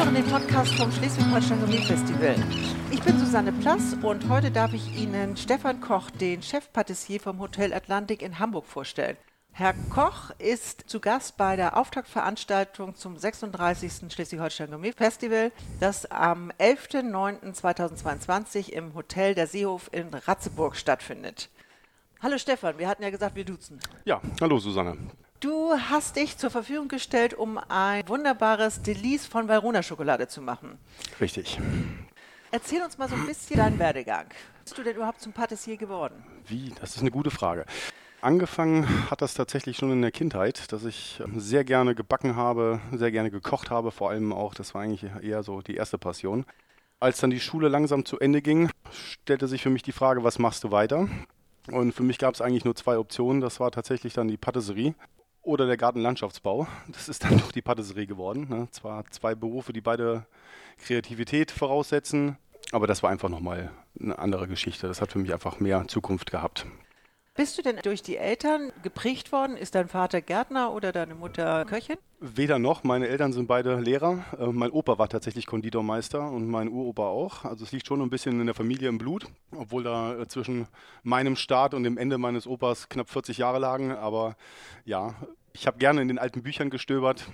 hören den Podcast vom Schleswig-Holstein Gourmet Festival. Ich bin Susanne Plass und heute darf ich Ihnen Stefan Koch, den Chefpatissier vom Hotel Atlantik in Hamburg, vorstellen. Herr Koch ist zu Gast bei der Auftaktveranstaltung zum 36. Schleswig-Holstein Gourmet Festival, das am 11.09.2022 im Hotel der Seehof in Ratzeburg stattfindet. Hallo Stefan, wir hatten ja gesagt, wir duzen. Ja, hallo Susanne. Du hast dich zur Verfügung gestellt, um ein wunderbares Delice von Valrona Schokolade zu machen. Richtig. Erzähl uns mal so ein bisschen deinen Werdegang. Bist du denn überhaupt zum Patissier geworden? Wie? Das ist eine gute Frage. Angefangen hat das tatsächlich schon in der Kindheit, dass ich sehr gerne gebacken habe, sehr gerne gekocht habe, vor allem auch, das war eigentlich eher so die erste Passion. Als dann die Schule langsam zu Ende ging, stellte sich für mich die Frage, was machst du weiter? Und für mich gab es eigentlich nur zwei Optionen. Das war tatsächlich dann die Patisserie oder der Gartenlandschaftsbau. Das ist dann doch die Patisserie geworden. Ne? Zwar zwei Berufe, die beide Kreativität voraussetzen, aber das war einfach nochmal eine andere Geschichte. Das hat für mich einfach mehr Zukunft gehabt. Bist du denn durch die Eltern geprägt worden? Ist dein Vater Gärtner oder deine Mutter Köchin? Weder noch. Meine Eltern sind beide Lehrer. Äh, mein Opa war tatsächlich Konditormeister und mein Uropa auch. Also es liegt schon ein bisschen in der Familie im Blut, obwohl da äh, zwischen meinem Start und dem Ende meines Opas knapp 40 Jahre lagen. Aber ja, ich habe gerne in den alten Büchern gestöbert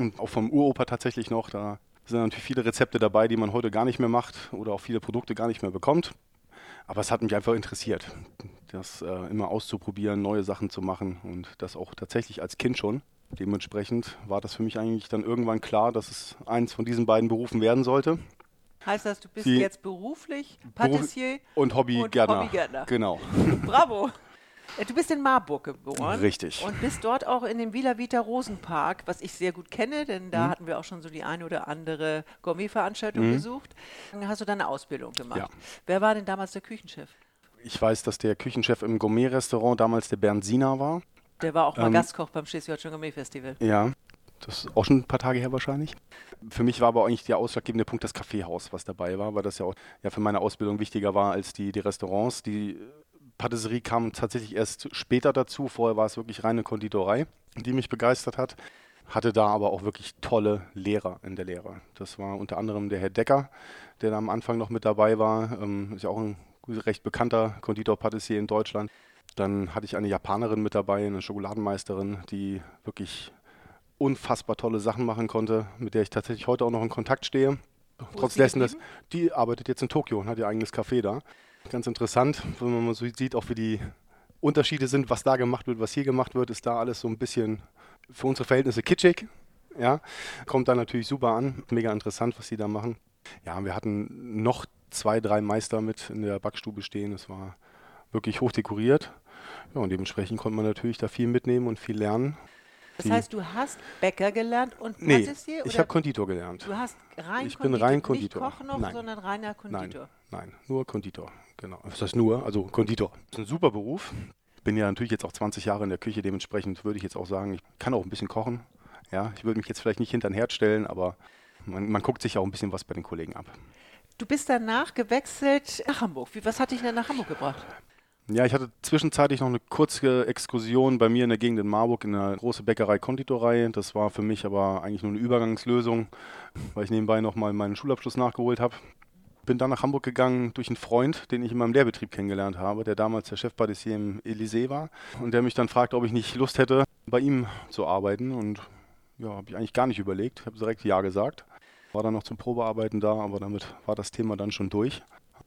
und auch vom Uropa tatsächlich noch. Da sind natürlich viele Rezepte dabei, die man heute gar nicht mehr macht oder auch viele Produkte gar nicht mehr bekommt. Aber es hat mich einfach interessiert, das äh, immer auszuprobieren, neue Sachen zu machen und das auch tatsächlich als Kind schon. Dementsprechend war das für mich eigentlich dann irgendwann klar, dass es eins von diesen beiden Berufen werden sollte. Heißt das, du bist Die jetzt beruflich Patissier und Hobbygärtner? Hobbygärtner. Genau. Bravo. Du bist in Marburg geboren. Richtig. Und bist dort auch in dem Villa Vita Rosenpark, was ich sehr gut kenne, denn da mhm. hatten wir auch schon so die eine oder andere Gourmet-Veranstaltung mhm. besucht. Dann hast du deine Ausbildung gemacht. Ja. Wer war denn damals der Küchenchef? Ich weiß, dass der Küchenchef im Gourmet-Restaurant damals der Bernd Sina war. Der war auch mal ähm, Gastkoch beim Schleswig-Holstein Gourmet-Festival. Ja, das ist auch schon ein paar Tage her wahrscheinlich. Für mich war aber eigentlich der ausschlaggebende Punkt das Kaffeehaus, was dabei war, weil das ja auch ja, für meine Ausbildung wichtiger war als die, die Restaurants. Die Patisserie kam tatsächlich erst später dazu. Vorher war es wirklich reine Konditorei, die mich begeistert hat. Hatte da aber auch wirklich tolle Lehrer in der Lehre. Das war unter anderem der Herr Decker, der da am Anfang noch mit dabei war. Ähm, ist ja auch ein recht bekannter Konditor-Patissier in Deutschland. Dann hatte ich eine Japanerin mit dabei, eine Schokoladenmeisterin, die wirklich unfassbar tolle Sachen machen konnte, mit der ich tatsächlich heute auch noch in Kontakt stehe. Wo Trotz dessen, dass die arbeitet jetzt in Tokio und hat ihr eigenes Café da. Ganz interessant, wenn man mal so sieht, auch wie die Unterschiede sind, was da gemacht wird, was hier gemacht wird, ist da alles so ein bisschen für unsere Verhältnisse kitschig. Ja, kommt da natürlich super an. Mega interessant, was die da machen. Ja, wir hatten noch zwei, drei Meister mit in der Backstube stehen. Es war wirklich hoch dekoriert. Ja, und dementsprechend konnte man natürlich da viel mitnehmen und viel lernen. Das heißt, du hast Bäcker gelernt und Patissier? Nee, ich habe Konditor gelernt. Du hast rein ich Konditor, bin rein Konditor. Nicht Koch noch, nein. sondern reiner Konditor. Nein, nein, nur Konditor. Genau. Was heißt nur? Also Konditor. Das ist ein super Beruf. Bin ja natürlich jetzt auch 20 Jahre in der Küche, dementsprechend würde ich jetzt auch sagen, ich kann auch ein bisschen kochen. Ja, ich würde mich jetzt vielleicht nicht hinter den Herd stellen, aber man, man guckt sich auch ein bisschen was bei den Kollegen ab. Du bist danach gewechselt nach Hamburg. Wie, was hat dich denn nach Hamburg gebracht? Ja, ich hatte zwischenzeitlich noch eine kurze Exkursion bei mir in der Gegend in Marburg in einer großen Bäckerei Konditorei. Das war für mich aber eigentlich nur eine Übergangslösung, weil ich nebenbei nochmal meinen Schulabschluss nachgeholt habe. Bin dann nach Hamburg gegangen durch einen Freund, den ich in meinem Lehrbetrieb kennengelernt habe, der damals der Chefpatissier im Elysée war und der mich dann fragte, ob ich nicht Lust hätte, bei ihm zu arbeiten. Und ja, habe ich eigentlich gar nicht überlegt. Habe direkt Ja gesagt. War dann noch zum Probearbeiten da, aber damit war das Thema dann schon durch.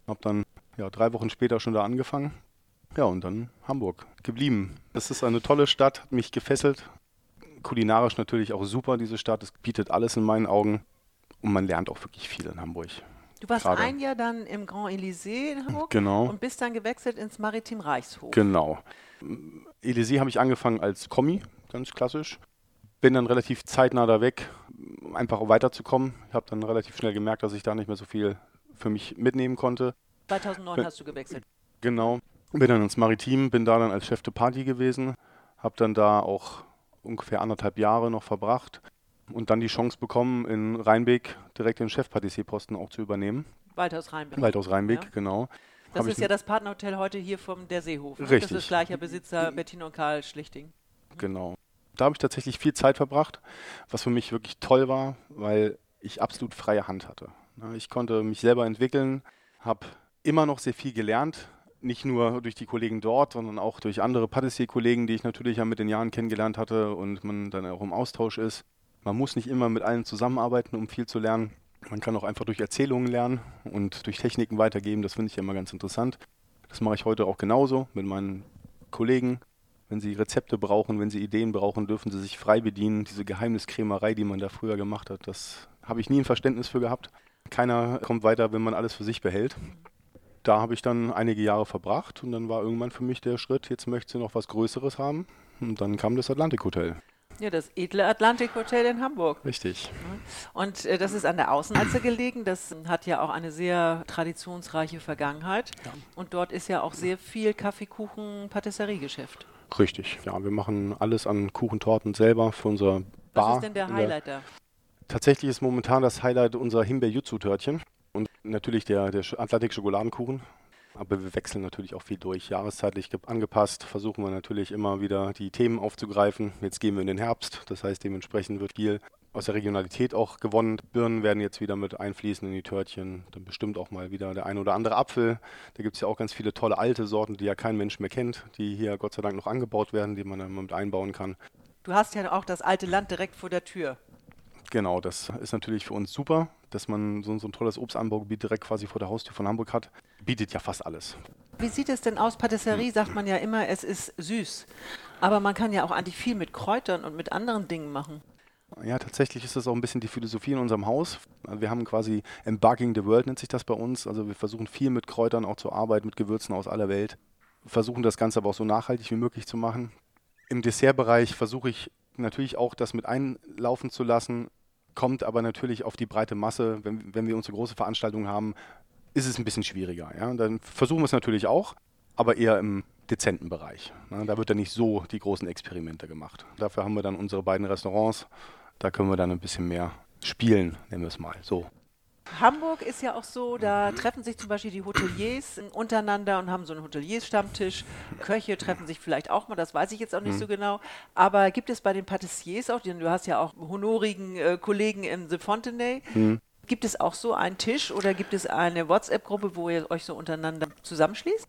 Habe dann ja, drei Wochen später schon da angefangen ja, und dann Hamburg geblieben. Das ist eine tolle Stadt, hat mich gefesselt. Kulinarisch natürlich auch super, diese Stadt. Es bietet alles in meinen Augen. Und man lernt auch wirklich viel in Hamburg. Du warst Gerade. ein Jahr dann im Grand Elysée in Hamburg genau. und bist dann gewechselt ins Maritim Reichshof. Genau. Elysée habe ich angefangen als Kommi, ganz klassisch. Bin dann relativ zeitnah da weg, einfach um weiterzukommen. Ich habe dann relativ schnell gemerkt, dass ich da nicht mehr so viel für mich mitnehmen konnte. 2009 hast du gewechselt. Genau. Bin dann ins Maritim, bin da dann als Chef de Party gewesen, habe dann da auch ungefähr anderthalb Jahre noch verbracht und dann die Chance bekommen, in Rheinbeck direkt den Chefpatissierposten auch zu übernehmen. Weiter aus Rheinbeck. Weiter aus Rheinbeck, ja. genau. Das Hab ist ja das Partnerhotel heute hier vom Der Seehof. Ne? Richtig. Das ist gleicher Besitzer Bettina und Karl Schlichting. Genau. Da habe ich tatsächlich viel Zeit verbracht, was für mich wirklich toll war, weil ich absolut freie Hand hatte. Ich konnte mich selber entwickeln, habe immer noch sehr viel gelernt, nicht nur durch die Kollegen dort, sondern auch durch andere Patissier-Kollegen, die ich natürlich ja mit den Jahren kennengelernt hatte und man dann auch im Austausch ist. Man muss nicht immer mit allen zusammenarbeiten, um viel zu lernen. Man kann auch einfach durch Erzählungen lernen und durch Techniken weitergeben. Das finde ich ja immer ganz interessant. Das mache ich heute auch genauso mit meinen Kollegen. Wenn sie Rezepte brauchen, wenn sie Ideen brauchen, dürfen sie sich frei bedienen. Diese Geheimniskrämerei, die man da früher gemacht hat, das habe ich nie ein Verständnis für gehabt. Keiner kommt weiter, wenn man alles für sich behält. Da habe ich dann einige Jahre verbracht und dann war irgendwann für mich der Schritt, jetzt möchte sie noch was Größeres haben. Und dann kam das Atlantik Hotel. Ja, das edle Atlantik Hotel in Hamburg. Richtig. Und äh, das ist an der Außenalze gelegen. Das hat ja auch eine sehr traditionsreiche Vergangenheit. Ja. Und dort ist ja auch sehr viel Kaffeekuchen, Patisseriegeschäft. Richtig. Ja, wir machen alles an Kuchentorten selber für unser Bar. Was ist denn der Highlight da? Tatsächlich ist momentan das Highlight unser Himbeer-Jutsu-Törtchen und natürlich der, der Atlantik-Schokoladenkuchen. Aber wir wechseln natürlich auch viel durch. Jahreszeitlich angepasst versuchen wir natürlich immer wieder die Themen aufzugreifen. Jetzt gehen wir in den Herbst, das heißt dementsprechend wird viel aus der Regionalität auch gewonnen. Birnen werden jetzt wieder mit einfließen in die Törtchen. Dann bestimmt auch mal wieder der ein oder andere Apfel. Da gibt es ja auch ganz viele tolle alte Sorten, die ja kein Mensch mehr kennt, die hier Gott sei Dank noch angebaut werden, die man dann mit einbauen kann. Du hast ja auch das alte Land direkt vor der Tür. Genau, das ist natürlich für uns super, dass man so, so ein tolles Obstanbaugebiet direkt quasi vor der Haustür von Hamburg hat. Bietet ja fast alles. Wie sieht es denn aus? Patisserie sagt man ja immer, es ist süß. Aber man kann ja auch eigentlich viel mit Kräutern und mit anderen Dingen machen. Ja, tatsächlich ist das auch ein bisschen die Philosophie in unserem Haus. Wir haben quasi Embarking the World, nennt sich das bei uns. Also wir versuchen viel mit Kräutern auch zu arbeiten, mit Gewürzen aus aller Welt. Versuchen das Ganze aber auch so nachhaltig wie möglich zu machen. Im Dessertbereich versuche ich natürlich auch das mit einlaufen zu lassen, kommt aber natürlich auf die breite Masse. Wenn, wenn wir unsere große Veranstaltung haben, ist es ein bisschen schwieriger. Ja? Dann versuchen wir es natürlich auch, aber eher im dezenten Bereich. Ne? Da wird dann nicht so die großen Experimente gemacht. Dafür haben wir dann unsere beiden Restaurants. Da können wir dann ein bisschen mehr spielen, nennen wir es mal so. Hamburg ist ja auch so, da treffen sich zum Beispiel die Hoteliers untereinander und haben so einen Hoteliers-Stammtisch. Köche treffen sich vielleicht auch mal, das weiß ich jetzt auch nicht mhm. so genau. Aber gibt es bei den Patissiers auch, du hast ja auch honorigen äh, Kollegen in The Fontenay, mhm. Gibt es auch so einen Tisch oder gibt es eine WhatsApp-Gruppe, wo ihr euch so untereinander zusammenschließt?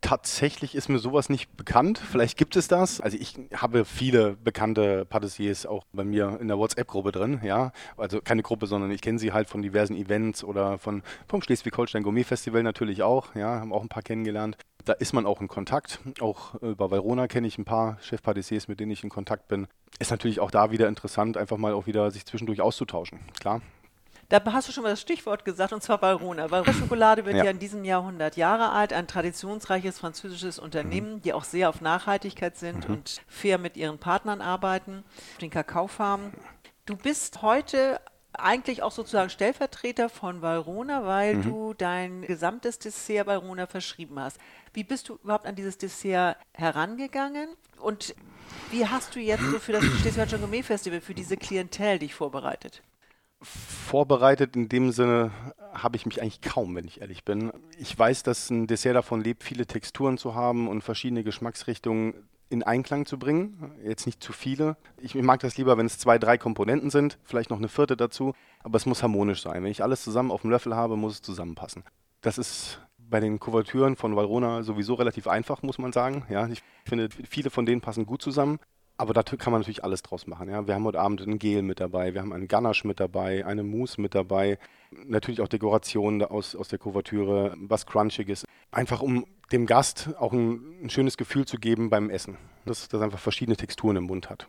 Tatsächlich ist mir sowas nicht bekannt. Vielleicht gibt es das. Also ich habe viele bekannte Patissiers auch bei mir in der WhatsApp-Gruppe drin, ja. Also keine Gruppe, sondern ich kenne sie halt von diversen Events oder von vom Schleswig-Holstein Gourmet Festival natürlich auch, ja, haben auch ein paar kennengelernt. Da ist man auch in Kontakt. Auch äh, bei Valrona kenne ich ein paar Chefpatissiers, mit denen ich in Kontakt bin. Ist natürlich auch da wieder interessant, einfach mal auch wieder sich zwischendurch auszutauschen. Klar. Da hast du schon mal das Stichwort gesagt, und zwar Valrhona. Valrhona Schokolade wird ja. ja in diesem Jahr 100 Jahre alt, ein traditionsreiches französisches Unternehmen, mhm. die auch sehr auf Nachhaltigkeit sind mhm. und fair mit ihren Partnern arbeiten, den Kakaofarmen. Du bist heute eigentlich auch sozusagen Stellvertreter von Valrona, weil mhm. du dein gesamtes Dessert Valrona verschrieben hast. Wie bist du überhaupt an dieses Dessert herangegangen? Und wie hast du jetzt so für das Schleswig-Holstein Gourmet Festival, für diese Klientel dich vorbereitet? Vorbereitet in dem Sinne habe ich mich eigentlich kaum, wenn ich ehrlich bin. Ich weiß, dass ein Dessert davon lebt, viele Texturen zu haben und verschiedene Geschmacksrichtungen in Einklang zu bringen. Jetzt nicht zu viele. Ich mag das lieber, wenn es zwei, drei Komponenten sind, vielleicht noch eine vierte dazu, aber es muss harmonisch sein. Wenn ich alles zusammen auf dem Löffel habe, muss es zusammenpassen. Das ist bei den Kuvertüren von Valrona sowieso relativ einfach, muss man sagen. Ja, ich finde, viele von denen passen gut zusammen. Aber da kann man natürlich alles draus machen. Ja? Wir haben heute Abend ein Gel mit dabei, wir haben einen Ganache mit dabei, eine Mousse mit dabei, natürlich auch Dekorationen aus, aus der Kuvertüre, was Crunchiges. Einfach um dem Gast auch ein, ein schönes Gefühl zu geben beim Essen, dass das einfach verschiedene Texturen im Mund hat.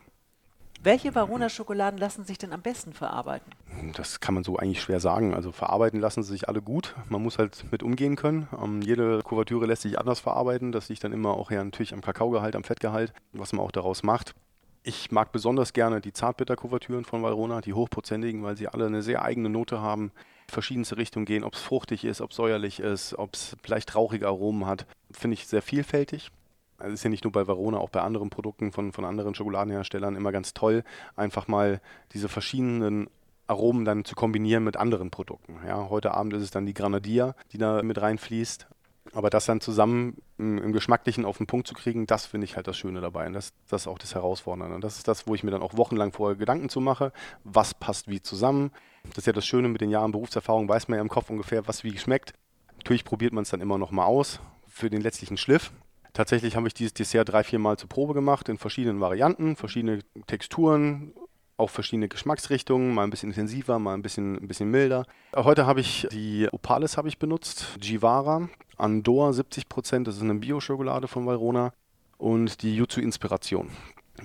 Welche Varona-Schokoladen lassen sich denn am besten verarbeiten? Das kann man so eigentlich schwer sagen. Also verarbeiten lassen sie sich alle gut. Man muss halt mit umgehen können. Ähm, jede Kuvertüre lässt sich anders verarbeiten. Das liegt dann immer auch ja natürlich am Kakaogehalt, am Fettgehalt, was man auch daraus macht. Ich mag besonders gerne die Zartbitter-Kuvertüren von Valrona, die hochprozentigen, weil sie alle eine sehr eigene Note haben, verschiedenste Richtungen gehen, ob es fruchtig ist, ob es säuerlich ist, ob es vielleicht rauchige Aromen hat. Finde ich sehr vielfältig. Also ist ja nicht nur bei Verona, auch bei anderen Produkten von, von anderen Schokoladenherstellern immer ganz toll, einfach mal diese verschiedenen Aromen dann zu kombinieren mit anderen Produkten. Ja, heute Abend ist es dann die Granadier, die da mit reinfließt. Aber das dann zusammen im, im Geschmacklichen auf den Punkt zu kriegen, das finde ich halt das Schöne dabei. Und das, das ist auch das Herausfordernde. Und das ist das, wo ich mir dann auch wochenlang vorher Gedanken zu mache. Was passt wie zusammen? Das ist ja das Schöne mit den Jahren Berufserfahrung, weiß man ja im Kopf ungefähr, was wie schmeckt. Natürlich probiert man es dann immer noch mal aus für den letztlichen Schliff. Tatsächlich habe ich dieses Dessert drei, vier Mal zur Probe gemacht in verschiedenen Varianten, verschiedene Texturen, auch verschiedene Geschmacksrichtungen, mal ein bisschen intensiver, mal ein bisschen, ein bisschen milder. Heute habe ich die Opales habe ich benutzt, Givara, Andor 70 Prozent, das ist eine Bio-Schokolade von Valrona und die Jutsu Inspiration.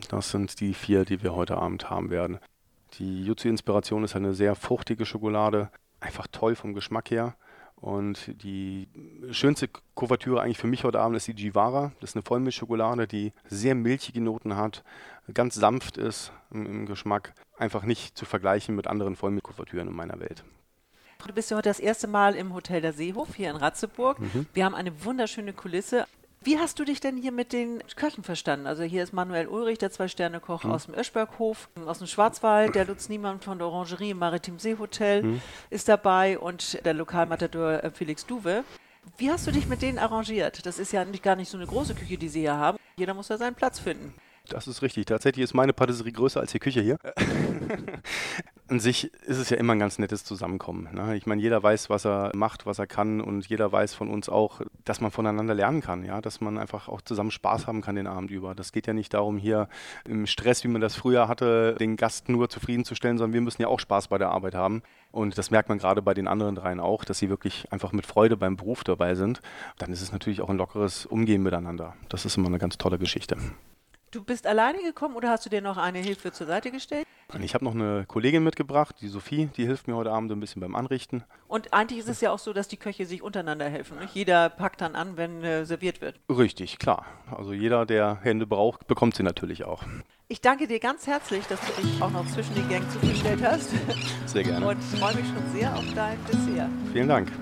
Das sind die vier, die wir heute Abend haben werden. Die Jutsu Inspiration ist eine sehr fruchtige Schokolade, einfach toll vom Geschmack her. Und die schönste Kuvertüre eigentlich für mich heute Abend ist die Givara. Das ist eine Vollmilchschokolade, die sehr milchige Noten hat, ganz sanft ist im, im Geschmack. Einfach nicht zu vergleichen mit anderen Vollmilchkuvertüren in meiner Welt. Du bist ja heute das erste Mal im Hotel der Seehof hier in Ratzeburg. Mhm. Wir haben eine wunderschöne Kulisse. Wie hast du dich denn hier mit den Köchen verstanden? Also hier ist Manuel Ulrich, der Zwei-Sterne-Koch mhm. aus dem Öschberghof, aus dem Schwarzwald, der Lutz Niemann von der Orangerie im Maritim Seehotel mhm. ist dabei und der Lokalmatador äh, Felix Duwe. Wie hast du dich mit denen arrangiert? Das ist ja nicht, gar nicht so eine große Küche, die sie hier haben. Jeder muss da seinen Platz finden. Das ist richtig. Tatsächlich ist meine Patisserie größer als die Küche hier. An sich ist es ja immer ein ganz nettes Zusammenkommen. Ne? Ich meine, jeder weiß, was er macht, was er kann und jeder weiß von uns auch, dass man voneinander lernen kann, ja, dass man einfach auch zusammen Spaß haben kann den Abend über. Das geht ja nicht darum, hier im Stress, wie man das früher hatte, den Gast nur zufriedenzustellen, sondern wir müssen ja auch Spaß bei der Arbeit haben. Und das merkt man gerade bei den anderen dreien auch, dass sie wirklich einfach mit Freude beim Beruf dabei sind. Dann ist es natürlich auch ein lockeres Umgehen miteinander. Das ist immer eine ganz tolle Geschichte. Du bist alleine gekommen oder hast du dir noch eine Hilfe zur Seite gestellt? Ich habe noch eine Kollegin mitgebracht, die Sophie, die hilft mir heute Abend ein bisschen beim Anrichten. Und eigentlich ist es ja auch so, dass die Köche sich untereinander helfen. Nicht? Jeder packt dann an, wenn äh, serviert wird. Richtig, klar. Also jeder, der Hände braucht, bekommt sie natürlich auch. Ich danke dir ganz herzlich, dass du dich auch noch zwischen den Gängen zugestellt hast. Sehr gerne. Und freue mich schon sehr auf dein Dessert. Vielen Dank.